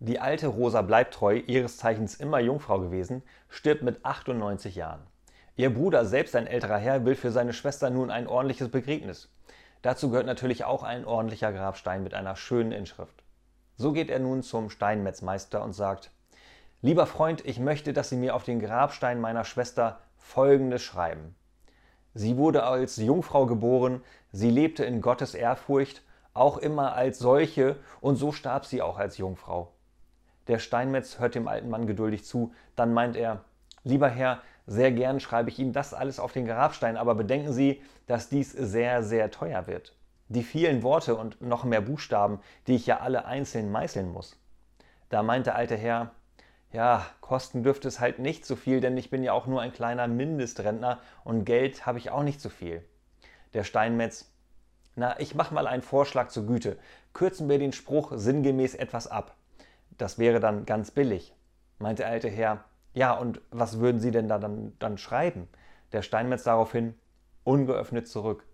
Die alte Rosa Bleibtreu, ihres Zeichens immer Jungfrau gewesen, stirbt mit 98 Jahren. Ihr Bruder, selbst ein älterer Herr, will für seine Schwester nun ein ordentliches Begräbnis. Dazu gehört natürlich auch ein ordentlicher Grabstein mit einer schönen Inschrift. So geht er nun zum Steinmetzmeister und sagt, Lieber Freund, ich möchte, dass Sie mir auf den Grabstein meiner Schwester Folgendes schreiben. Sie wurde als Jungfrau geboren, sie lebte in Gottes Ehrfurcht, auch immer als solche, und so starb sie auch als Jungfrau. Der Steinmetz hört dem alten Mann geduldig zu, dann meint er, Lieber Herr, sehr gern schreibe ich Ihnen das alles auf den Grabstein, aber bedenken Sie, dass dies sehr, sehr teuer wird. Die vielen Worte und noch mehr Buchstaben, die ich ja alle einzeln meißeln muss. Da meint der alte Herr, ja, kosten dürfte es halt nicht so viel, denn ich bin ja auch nur ein kleiner Mindestrentner und Geld habe ich auch nicht so viel. Der Steinmetz, na, ich mach mal einen Vorschlag zur Güte. Kürzen wir den Spruch sinngemäß etwas ab. Das wäre dann ganz billig. Meint der alte Herr, ja, und was würden Sie denn da dann, dann schreiben? Der Steinmetz daraufhin, ungeöffnet zurück.